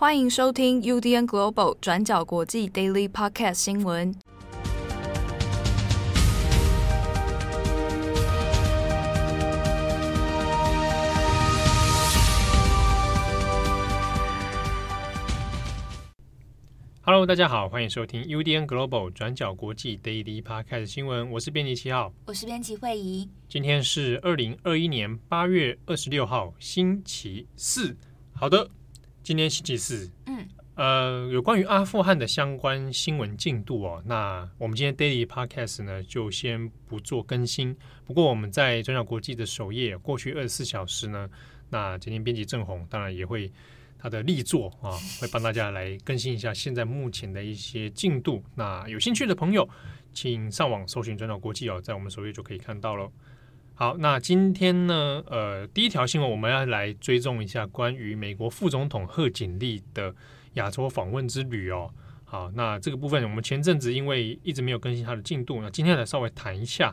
欢迎收听 UDN Global 转角国际 Daily Podcast 新闻。Hello，大家好，欢迎收听 UDN Global 转角国际 Daily Podcast 新闻。我是编辑七号，我是编辑惠仪。今天是二零二一年八月二十六号，星期四。好的，今天星期四。嗯，呃，有关于阿富汗的相关新闻进度哦。那我们今天 Daily Podcast 呢，就先不做更新。不过我们在转角国际的首页，过去二十四小时呢，那今天编辑郑红当然也会。他的力作啊，会帮大家来更新一下现在目前的一些进度。那有兴趣的朋友，请上网搜寻“转角国际”哦，在我们首页就可以看到了。好，那今天呢，呃，第一条新闻我们要来追踪一下关于美国副总统贺锦丽的亚洲访问之旅哦。好，那这个部分我们前阵子因为一直没有更新他的进度，那今天来稍微谈一下。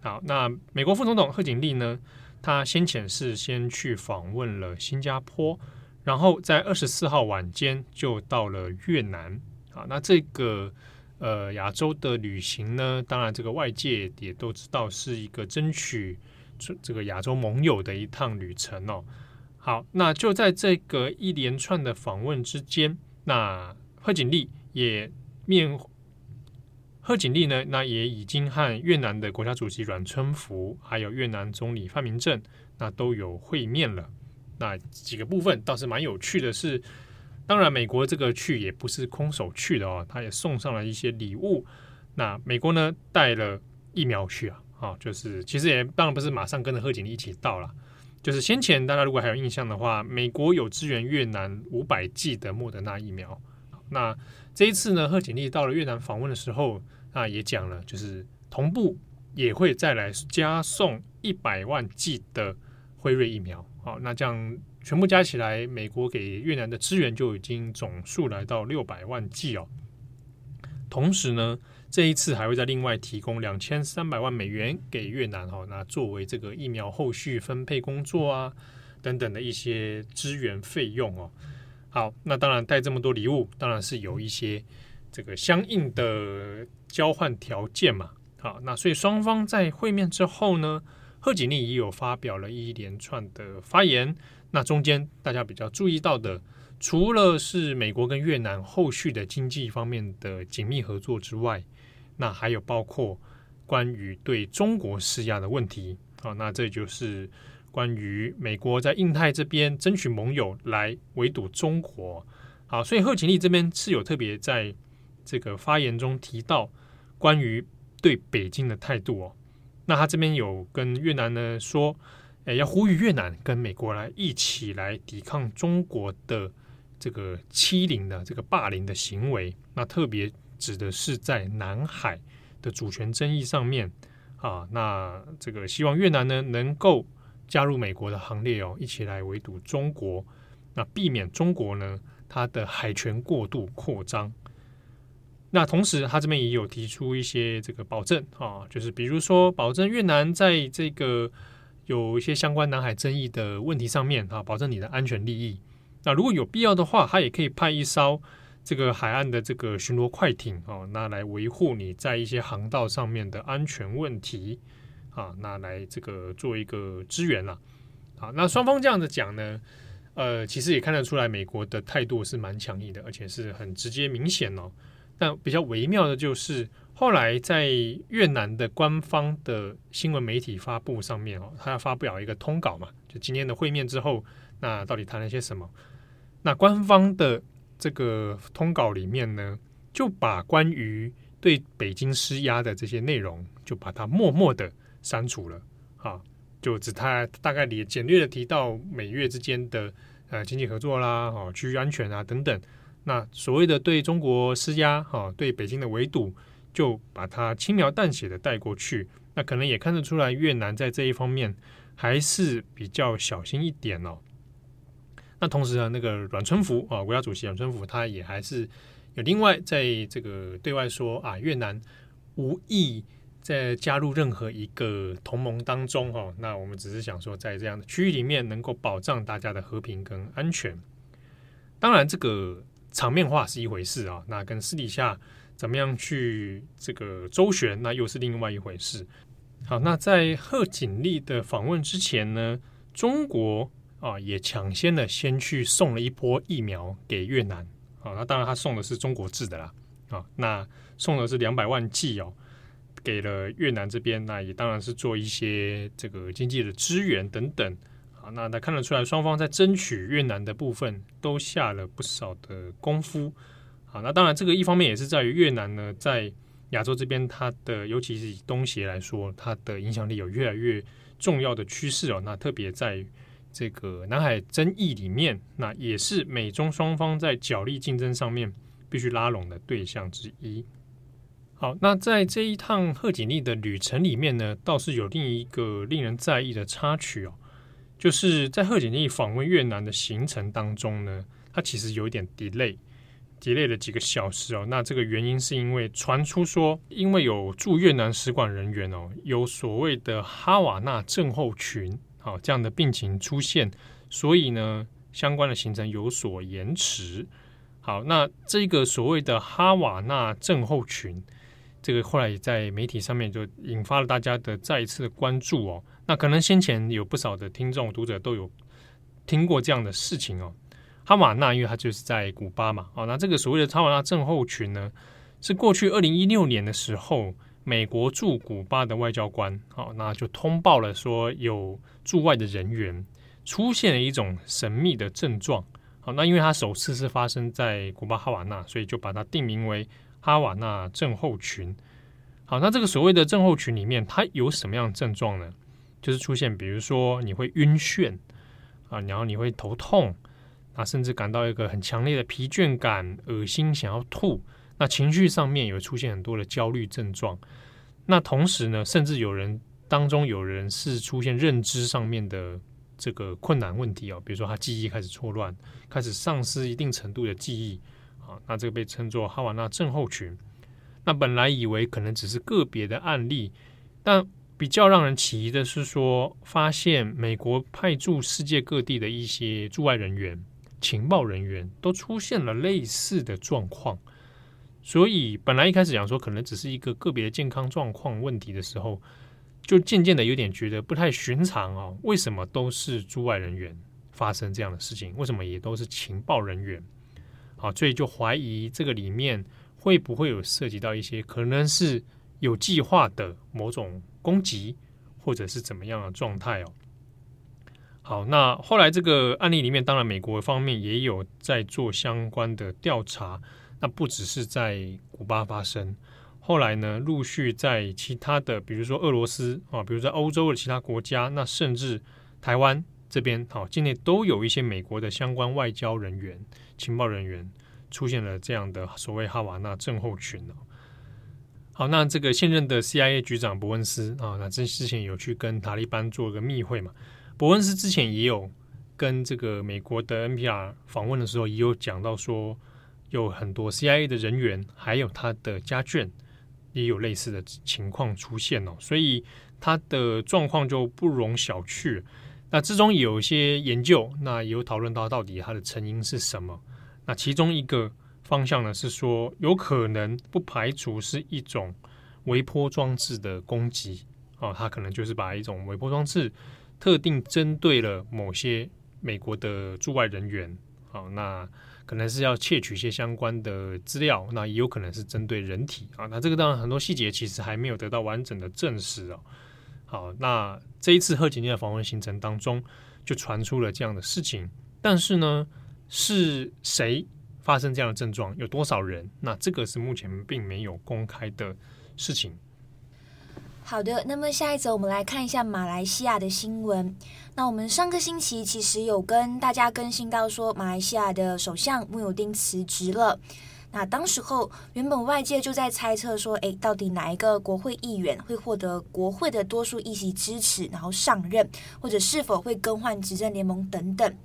好，那美国副总统贺锦丽呢，他先前是先去访问了新加坡。然后在二十四号晚间就到了越南啊，那这个呃亚洲的旅行呢，当然这个外界也都知道是一个争取这个亚洲盟友的一趟旅程哦。好，那就在这个一连串的访问之间，那贺锦丽也面贺锦丽呢，那也已经和越南的国家主席阮春福，还有越南总理范明政，那都有会面了。那几个部分倒是蛮有趣的是，当然美国这个去也不是空手去的哦，他也送上了一些礼物。那美国呢带了疫苗去啊，啊，就是其实也当然不是马上跟着贺锦丽一起到了，就是先前大家如果还有印象的话，美国有支援越南五百剂的莫德纳疫苗。那这一次呢，贺锦丽到了越南访问的时候，那也讲了，就是同步也会再来加送一百万剂的辉瑞疫苗。好，那这样全部加起来，美国给越南的支援就已经总数来到六百万剂哦。同时呢，这一次还会再另外提供两千三百万美元给越南哈，那作为这个疫苗后续分配工作啊等等的一些支援费用哦。好，那当然带这么多礼物，当然是有一些这个相应的交换条件嘛。好，那所以双方在会面之后呢，贺锦丽也有发表了一连串的发言，那中间大家比较注意到的，除了是美国跟越南后续的经济方面的紧密合作之外，那还有包括关于对中国施压的问题。好，那这就是关于美国在印太这边争取盟友来围堵中国。好，所以贺锦丽这边是有特别在这个发言中提到关于对北京的态度哦。那他这边有跟越南呢说，诶，要呼吁越南跟美国来一起来抵抗中国的这个欺凌的这个霸凌的行为。那特别指的是在南海的主权争议上面啊。那这个希望越南呢能够加入美国的行列哦，一起来围堵中国，那避免中国呢它的海权过度扩张。那同时，他这边也有提出一些这个保证啊，就是比如说保证越南在这个有一些相关南海争议的问题上面啊，保证你的安全利益。那如果有必要的话，他也可以派一艘这个海岸的这个巡逻快艇啊，那来维护你在一些航道上面的安全问题啊，那来这个做一个支援了。好，那双方这样子讲呢，呃，其实也看得出来美国的态度是蛮强硬的，而且是很直接明显哦。但比较微妙的就是，后来在越南的官方的新闻媒体发布上面哦，他要发表一个通稿嘛，就今天的会面之后，那到底谈了些什么？那官方的这个通稿里面呢，就把关于对北京施压的这些内容，就把它默默的删除了啊，就只他大概也简略的提到美越之间的呃经济合作啦，哦，区域安全啊等等。那所谓的对中国施压，哈，对北京的围堵，就把它轻描淡写的带过去。那可能也看得出来，越南在这一方面还是比较小心一点哦。那同时呢，那个阮春福啊，国家主席阮春福，他也还是有另外在这个对外说啊，越南无意在加入任何一个同盟当中哈。那我们只是想说，在这样的区域里面，能够保障大家的和平跟安全。当然，这个场面化是一回事啊，那跟私底下怎么样去这个周旋，那又是另外一回事。好，那在贺锦丽的访问之前呢，中国啊也抢先的先去送了一波疫苗给越南。啊，那当然他送的是中国制的啦。啊，那送的是两百万剂哦，给了越南这边，那也当然是做一些这个经济的支援等等。那那看得出来，双方在争取越南的部分都下了不少的功夫。好，那当然这个一方面也是在于越南呢，在亚洲这边，它的尤其是以东协来说，它的影响力有越来越重要的趋势哦。那特别在这个南海争议里面，那也是美中双方在角力竞争上面必须拉拢的对象之一。好，那在这一趟贺锦丽的旅程里面呢，倒是有另一个令人在意的插曲哦，就是在贺锦丽访问越南的行程当中呢，它其实有点 delay。delay 了几个小时哦，那这个原因是因为传出说，因为有驻越南使馆人员哦，有所谓的哈瓦那症候群，好这样的病情出现，所以呢，相关的行程有所延迟。好，那这个所谓的哈瓦那症候群，这个后来也在媒体上面就引发了大家的再一次的关注哦。那可能先前有不少的听众读者都有听过这样的事情哦。哈瓦那，因为它就是在古巴嘛，哦，那这个所谓的哈瓦那症候群呢，是过去二零一六年的时候，美国驻古巴的外交官，哦，那就通报了说有驻外的人员出现了一种神秘的症状，好，那因为它首次是发生在古巴哈瓦那，所以就把它定名为哈瓦那症候群。好，那这个所谓的症候群里面，它有什么样的症状呢？就是出现，比如说你会晕眩啊，然后你会头痛。啊，甚至感到一个很强烈的疲倦感、恶心、想要吐。那情绪上面有出现很多的焦虑症状。那同时呢，甚至有人当中有人是出现认知上面的这个困难问题哦，比如说他记忆开始错乱，开始丧失一定程度的记忆。啊，那这个被称作哈瓦那症候群。那本来以为可能只是个别的案例，但比较让人起疑的是说，发现美国派驻世界各地的一些驻外人员。情报人员都出现了类似的状况，所以本来一开始讲说可能只是一个个别的健康状况问题的时候，就渐渐的有点觉得不太寻常哦。为什么都是驻外人员发生这样的事情？为什么也都是情报人员？啊，所以就怀疑这个里面会不会有涉及到一些可能是有计划的某种攻击，或者是怎么样的状态哦。好，那后来这个案例里面，当然美国方面也有在做相关的调查。那不只是在古巴发生，后来呢，陆续在其他的，比如说俄罗斯啊，比如说欧洲的其他国家，那甚至台湾这边，好，境内都有一些美国的相关外交人员、情报人员出现了这样的所谓哈瓦那症候群。好，那这个现任的 CIA 局长伯恩斯啊，那这之前有去跟塔利班做一个密会嘛。伯恩斯之前也有跟这个美国的 NPR 访问的时候，也有讲到说，有很多 CIA 的人员，还有他的家眷，也有类似的情况出现哦，所以他的状况就不容小觑。那之中有一些研究，那有讨论到到底它的成因是什么。那其中一个方向呢，是说有可能不排除是一种微波装置的攻击哦，它可能就是把一种微波装置。特定针对了某些美国的驻外人员，好，那可能是要窃取一些相关的资料，那也有可能是针对人体啊。那这个当然很多细节其实还没有得到完整的证实哦。好，那这一次贺锦丽的访问行程当中，就传出了这样的事情，但是呢，是谁发生这样的症状，有多少人？那这个是目前并没有公开的事情。好的，那么下一则我们来看一下马来西亚的新闻。那我们上个星期其实有跟大家更新到说，马来西亚的首相穆有丁辞职了。那当时候原本外界就在猜测说，诶，到底哪一个国会议员会获得国会的多数议席支持，然后上任，或者是否会更换执政联盟等等。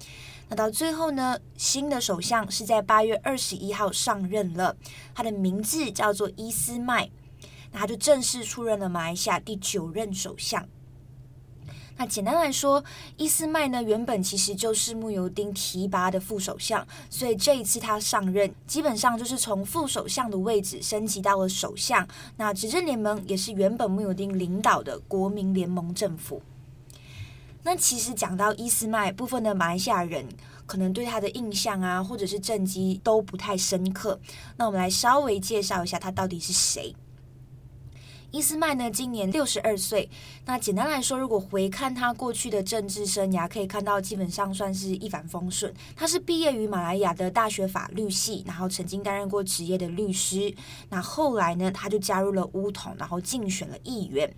那到最后呢，新的首相是在八月二十一号上任了，他的名字叫做伊斯麦。那他就正式出任了马来西亚第九任首相。那简单来说，伊斯麦呢原本其实就是慕尤丁提拔的副首相，所以这一次他上任，基本上就是从副首相的位置升级到了首相。那执政联盟也是原本慕尤丁领导的国民联盟政府。那其实讲到伊斯麦，部分的马来西亚人可能对他的印象啊，或者是政绩都不太深刻。那我们来稍微介绍一下他到底是谁。伊斯麦呢，今年六十二岁。那简单来说，如果回看他过去的政治生涯，可以看到基本上算是一帆风顺。他是毕业于马来亚的大学法律系，然后曾经担任过职业的律师。那后来呢，他就加入了巫统，然后竞选了议员。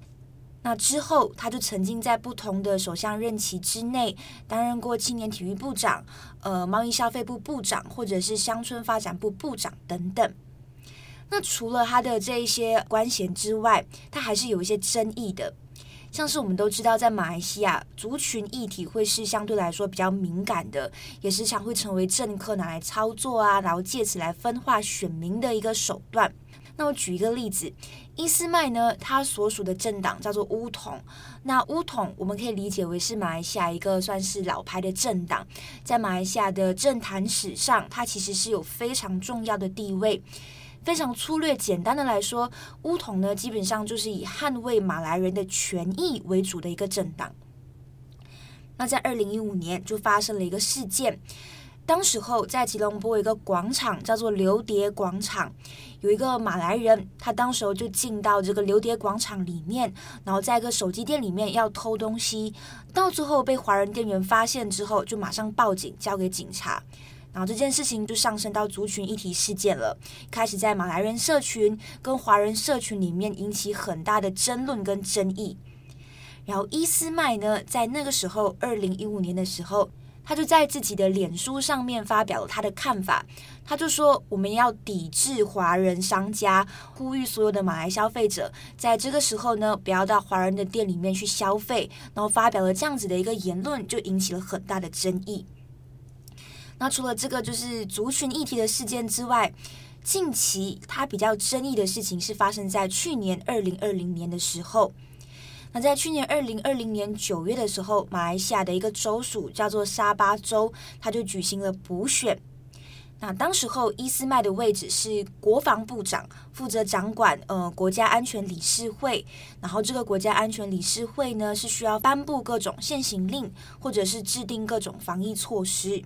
那之后，他就曾经在不同的首相任期之内担任过青年体育部长、呃，贸易消费部部长，或者是乡村发展部部长等等。那除了他的这一些官衔之外，他还是有一些争议的，像是我们都知道，在马来西亚，族群议题会是相对来说比较敏感的，也时常会成为政客拿来操作啊，然后借此来分化选民的一个手段。那我举一个例子，伊斯麦呢，他所属的政党叫做巫统。那巫统我们可以理解为是马来西亚一个算是老牌的政党，在马来西亚的政坛史上，它其实是有非常重要的地位。非常粗略简单的来说，巫统呢，基本上就是以捍卫马来人的权益为主的一个政党。那在二零一五年就发生了一个事件，当时候在吉隆坡一个广场叫做流碟广场，有一个马来人，他当时候就进到这个流碟广场里面，然后在一个手机店里面要偷东西，到最后被华人店员发现之后，就马上报警交给警察。然后这件事情就上升到族群议题事件了，开始在马来人社群跟华人社群里面引起很大的争论跟争议。然后伊斯麦呢，在那个时候，二零一五年的时候，他就在自己的脸书上面发表了他的看法。他就说，我们要抵制华人商家，呼吁所有的马来消费者在这个时候呢，不要到华人的店里面去消费。然后发表了这样子的一个言论，就引起了很大的争议。那除了这个就是族群议题的事件之外，近期它比较争议的事情是发生在去年二零二零年的时候。那在去年二零二零年九月的时候，马来西亚的一个州属叫做沙巴州，它就举行了补选。那当时候伊斯麦的位置是国防部长，负责掌管呃国家安全理事会。然后这个国家安全理事会呢，是需要颁布各种现行令，或者是制定各种防疫措施。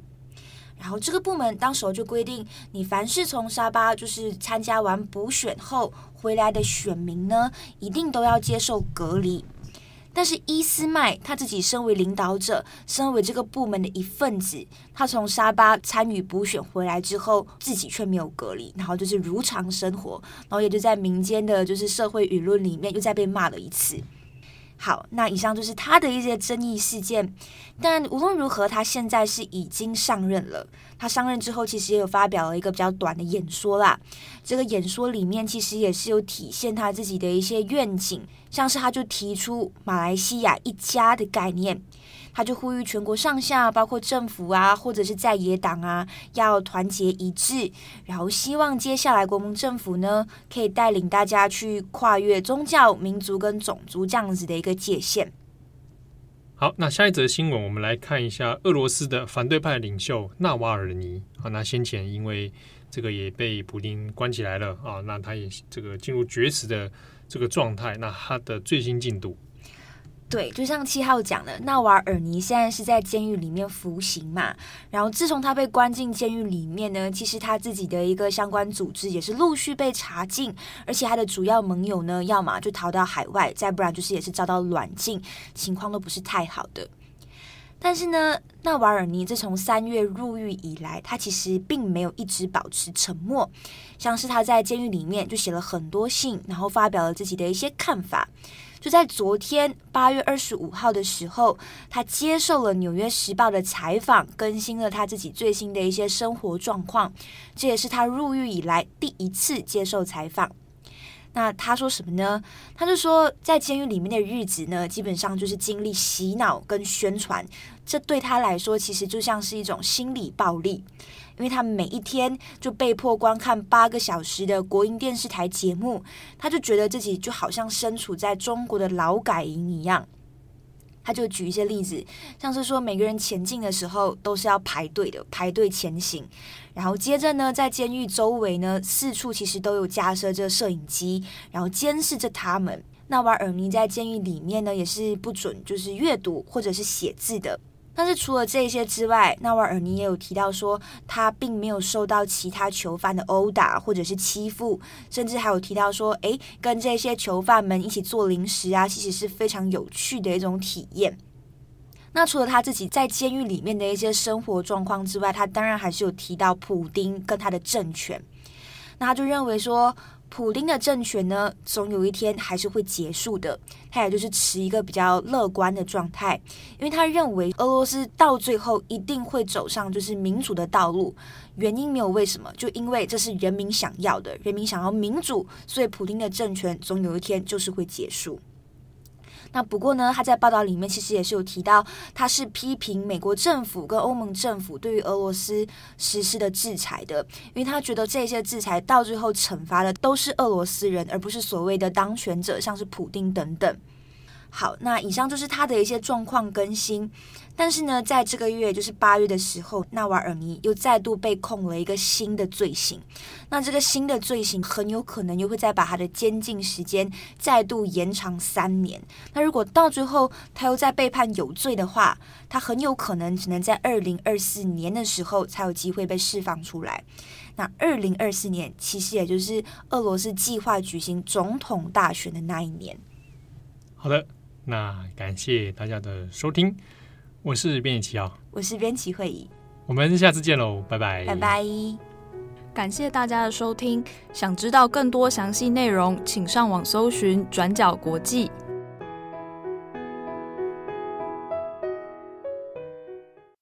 然后这个部门当时就规定，你凡是从沙巴就是参加完补选后回来的选民呢，一定都要接受隔离。但是伊斯麦他自己身为领导者，身为这个部门的一份子，他从沙巴参与补选回来之后，自己却没有隔离，然后就是如常生活，然后也就在民间的就是社会舆论里面又再被骂了一次。好，那以上就是他的一些争议事件。但无论如何，他现在是已经上任了。他上任之后，其实也有发表了一个比较短的演说啦。这个演说里面，其实也是有体现他自己的一些愿景，像是他就提出马来西亚一家的概念。他就呼吁全国上下，包括政府啊，或者是在野党啊，要团结一致，然后希望接下来国民政府呢，可以带领大家去跨越宗教、民族跟种族这样子的一个界限。好，那下一则新闻，我们来看一下俄罗斯的反对派领袖纳瓦尔尼。好，那先前因为这个也被普丁关起来了啊，那他也这个进入绝食的这个状态。那他的最新进度？对，就像七号讲的，纳瓦尔尼现在是在监狱里面服刑嘛。然后自从他被关进监狱里面呢，其实他自己的一个相关组织也是陆续被查禁，而且他的主要盟友呢，要么就逃到海外，再不然就是也是遭到软禁，情况都不是太好的。但是呢，纳瓦尔尼自从三月入狱以来，他其实并没有一直保持沉默，像是他在监狱里面就写了很多信，然后发表了自己的一些看法。就在昨天八月二十五号的时候，他接受了《纽约时报》的采访，更新了他自己最新的一些生活状况。这也是他入狱以来第一次接受采访。那他说什么呢？他就说，在监狱里面的日子呢，基本上就是经历洗脑跟宣传，这对他来说其实就像是一种心理暴力。因为他每一天就被迫观看八个小时的国营电视台节目，他就觉得自己就好像身处在中国的劳改营一样。他就举一些例子，像是说每个人前进的时候都是要排队的，排队前行。然后接着呢，在监狱周围呢，四处其实都有架设着摄影机，然后监视着他们。那瓦尔尼在监狱里面呢，也是不准就是阅读或者是写字的。但是除了这些之外，纳瓦尔尼也有提到说，他并没有受到其他囚犯的殴打或者是欺负，甚至还有提到说，诶，跟这些囚犯们一起做零食啊，其实是非常有趣的一种体验。那除了他自己在监狱里面的一些生活状况之外，他当然还是有提到普丁跟他的政权。那他就认为说，普丁的政权呢，总有一天还是会结束的。他也就是持一个比较乐观的状态，因为他认为俄罗斯到最后一定会走上就是民主的道路。原因没有为什么，就因为这是人民想要的，人民想要民主，所以普丁的政权总有一天就是会结束。那不过呢，他在报道里面其实也是有提到，他是批评美国政府跟欧盟政府对于俄罗斯实施的制裁的，因为他觉得这些制裁到最后惩罚的都是俄罗斯人，而不是所谓的当权者，像是普丁等等。好，那以上就是他的一些状况更新。但是呢，在这个月，就是八月的时候，纳瓦尔尼又再度被控了一个新的罪行。那这个新的罪行很有可能又会再把他的监禁时间再度延长三年。那如果到最后他又再被判有罪的话，他很有可能只能在二零二四年的时候才有机会被释放出来。那二零二四年其实也就是俄罗斯计划举行总统大选的那一年。好的。那感谢大家的收听，我是编辑七号，我是编辑会议，我们下次见喽，拜拜，拜拜，感谢大家的收听，想知道更多详细内容，请上网搜寻转角国际。